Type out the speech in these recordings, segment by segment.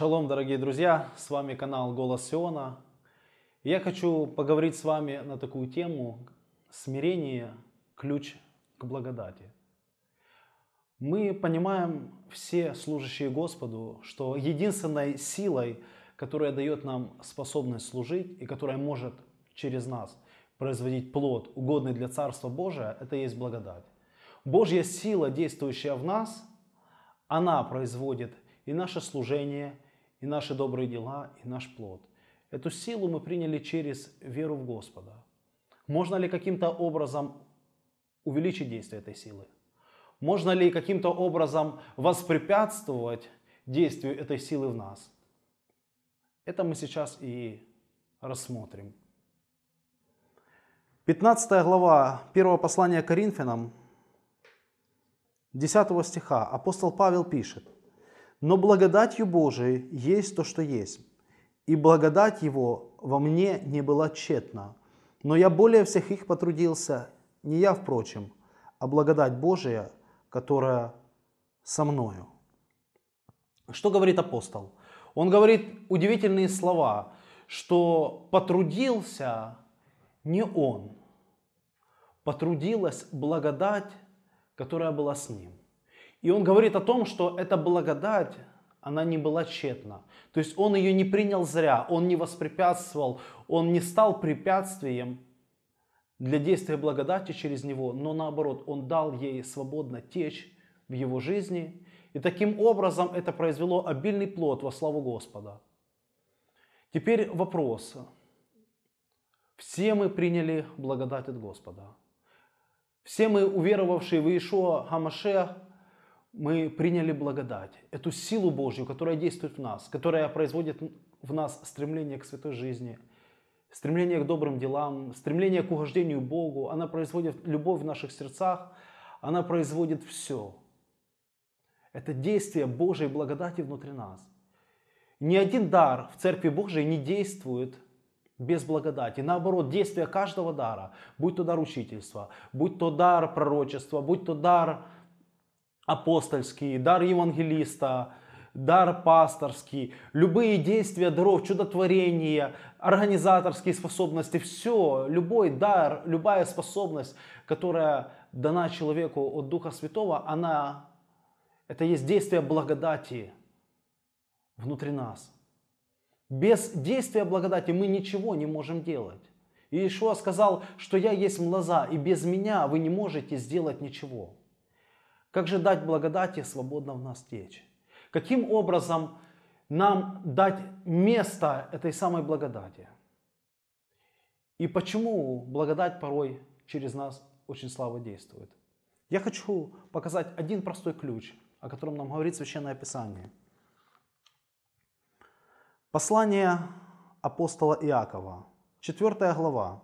Шалом, дорогие друзья, с вами канал Голос Сиона. Я хочу поговорить с вами на такую тему «Смирение – ключ к благодати». Мы понимаем, все служащие Господу, что единственной силой, которая дает нам способность служить и которая может через нас производить плод, угодный для Царства Божия, это есть благодать. Божья сила, действующая в нас, она производит и наше служение, и наши добрые дела, и наш плод. Эту силу мы приняли через веру в Господа. Можно ли каким-то образом увеличить действие этой силы? Можно ли каким-то образом воспрепятствовать действию этой силы в нас? Это мы сейчас и рассмотрим. 15 глава 1 послания Коринфянам, 10 стиха, апостол Павел пишет – но благодатью Божией есть то, что есть. И благодать Его во мне не была тщетна. Но я более всех их потрудился, не я, впрочем, а благодать Божия, которая со мною. Что говорит апостол? Он говорит удивительные слова, что потрудился не он, потрудилась благодать, которая была с ним. И он говорит о том, что эта благодать, она не была тщетна. То есть он ее не принял зря, он не воспрепятствовал, он не стал препятствием для действия благодати через него, но наоборот, он дал ей свободно течь в его жизни. И таким образом это произвело обильный плод во славу Господа. Теперь вопрос. Все мы приняли благодать от Господа. Все мы, уверовавшие в Иешуа Хамашех, мы приняли благодать, эту силу Божью, которая действует в нас, которая производит в нас стремление к святой жизни, стремление к добрым делам, стремление к угождению Богу. Она производит любовь в наших сердцах, она производит все. Это действие Божьей благодати внутри нас. Ни один дар в Церкви Божией не действует без благодати. Наоборот, действие каждого дара, будь то дар учительства, будь то дар пророчества, будь то дар апостольский, дар евангелиста, дар пасторский, любые действия даров, чудотворения, организаторские способности, все, любой дар, любая способность, которая дана человеку от Духа Святого, она, это есть действие благодати внутри нас. Без действия благодати мы ничего не можем делать. И Иешуа сказал, что я есть млоза, и без меня вы не можете сделать ничего. Как же дать благодати свободно в нас течь? Каким образом нам дать место этой самой благодати? И почему благодать порой через нас очень слабо действует? Я хочу показать один простой ключ, о котором нам говорит Священное Писание. Послание апостола Иакова, 4 глава,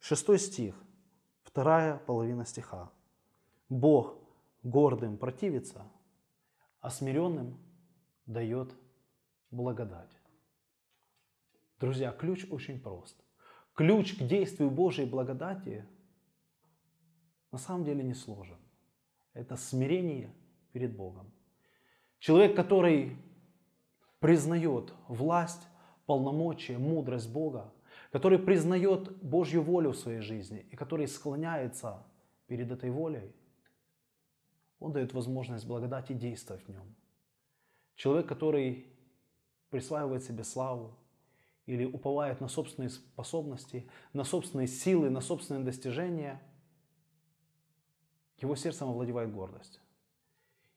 6 стих, вторая половина стиха. Бог гордым противится, а смиренным дает благодать. Друзья, ключ очень прост. Ключ к действию Божьей благодати на самом деле не сложен. Это смирение перед Богом. Человек, который признает власть, полномочия, мудрость Бога, который признает Божью волю в своей жизни и который склоняется перед этой волей, он дает возможность благодати действовать в нем. Человек, который присваивает себе славу или уповает на собственные способности, на собственные силы, на собственные достижения, его сердцем овладевает гордость.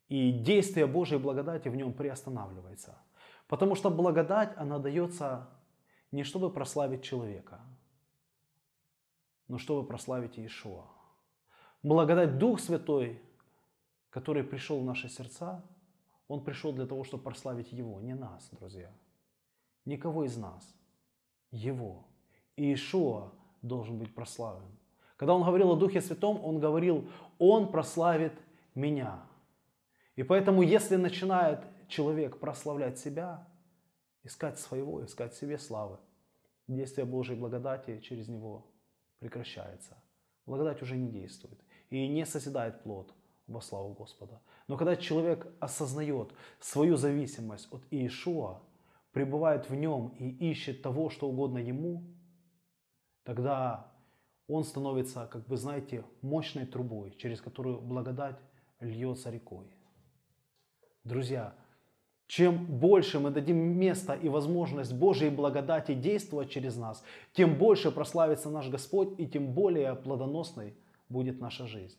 И действие Божьей благодати в нем приостанавливается. Потому что благодать, она дается не чтобы прославить человека, но чтобы прославить Иешуа. Благодать Дух Святой который пришел в наши сердца, он пришел для того, чтобы прославить Его, не нас, друзья. Никого из нас. Его. И Иешуа должен быть прославлен. Когда он говорил о Духе Святом, он говорил, он прославит меня. И поэтому, если начинает человек прославлять себя, искать своего, искать себе славы, действие Божьей благодати через него прекращается. Благодать уже не действует и не созидает плод во славу Господа. Но когда человек осознает свою зависимость от Иешуа, пребывает в нем и ищет того, что угодно ему, тогда он становится, как бы знаете, мощной трубой, через которую благодать льется рекой. Друзья, чем больше мы дадим место и возможность Божьей благодати действовать через нас, тем больше прославится наш Господь и тем более плодоносной будет наша жизнь.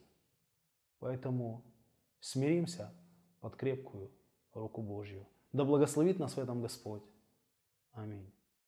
Поэтому смиримся под крепкую руку Божью. Да благословит нас в этом Господь. Аминь.